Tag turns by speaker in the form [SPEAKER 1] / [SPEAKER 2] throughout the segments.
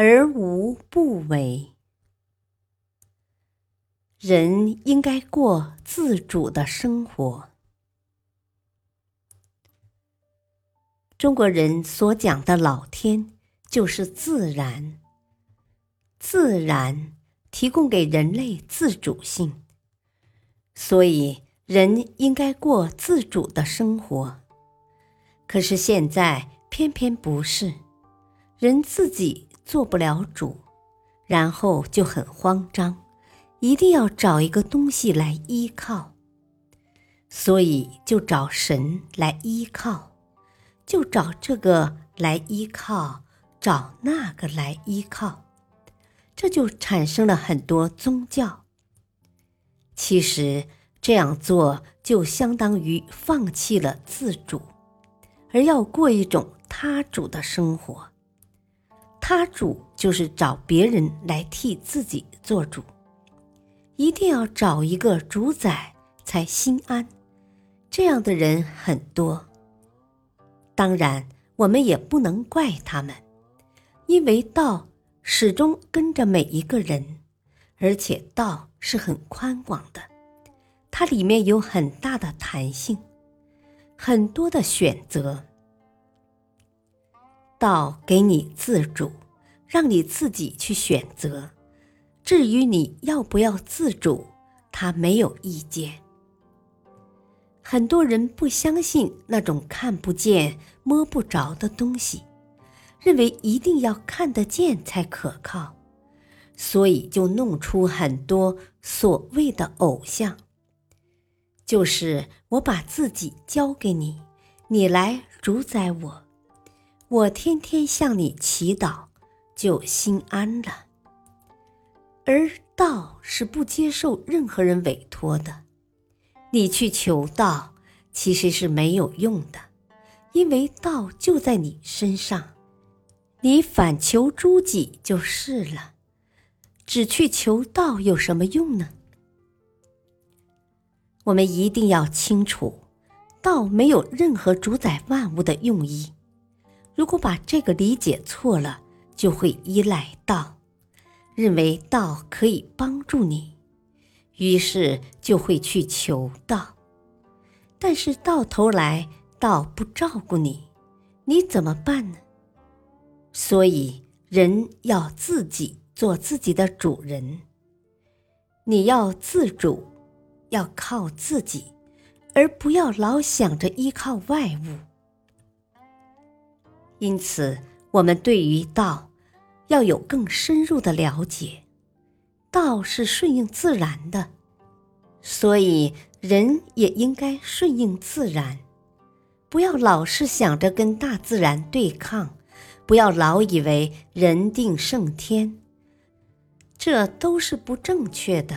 [SPEAKER 1] 而无不为。人应该过自主的生活。中国人所讲的老天，就是自然。自然提供给人类自主性，所以人应该过自主的生活。可是现在偏偏不是。人自己做不了主，然后就很慌张，一定要找一个东西来依靠，所以就找神来依靠，就找这个来依靠，找那个来依靠，这就产生了很多宗教。其实这样做就相当于放弃了自主，而要过一种他主的生活。他主就是找别人来替自己做主，一定要找一个主宰才心安。这样的人很多，当然我们也不能怪他们，因为道始终跟着每一个人，而且道是很宽广的，它里面有很大的弹性，很多的选择。道给你自主，让你自己去选择。至于你要不要自主，他没有意见。很多人不相信那种看不见、摸不着的东西，认为一定要看得见才可靠，所以就弄出很多所谓的偶像。就是我把自己交给你，你来主宰我。我天天向你祈祷，就心安了。而道是不接受任何人委托的，你去求道其实是没有用的，因为道就在你身上，你反求诸己就是了。只去求道有什么用呢？我们一定要清楚，道没有任何主宰万物的用意。如果把这个理解错了，就会依赖道，认为道可以帮助你，于是就会去求道。但是到头来，道不照顾你，你怎么办呢？所以人要自己做自己的主人，你要自主，要靠自己，而不要老想着依靠外物。因此，我们对于道要有更深入的了解。道是顺应自然的，所以人也应该顺应自然，不要老是想着跟大自然对抗，不要老以为人定胜天，这都是不正确的。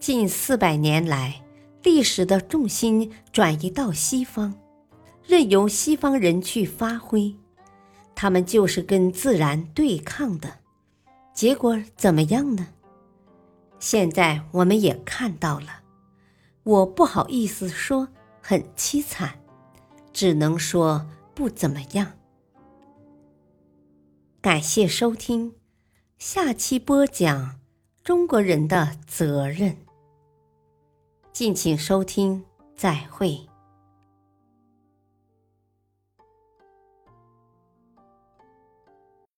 [SPEAKER 1] 近四百年来，历史的重心转移到西方。任由西方人去发挥，他们就是跟自然对抗的，结果怎么样呢？现在我们也看到了，我不好意思说很凄惨，只能说不怎么样。感谢收听，下期播讲中国人的责任。敬请收听，再会。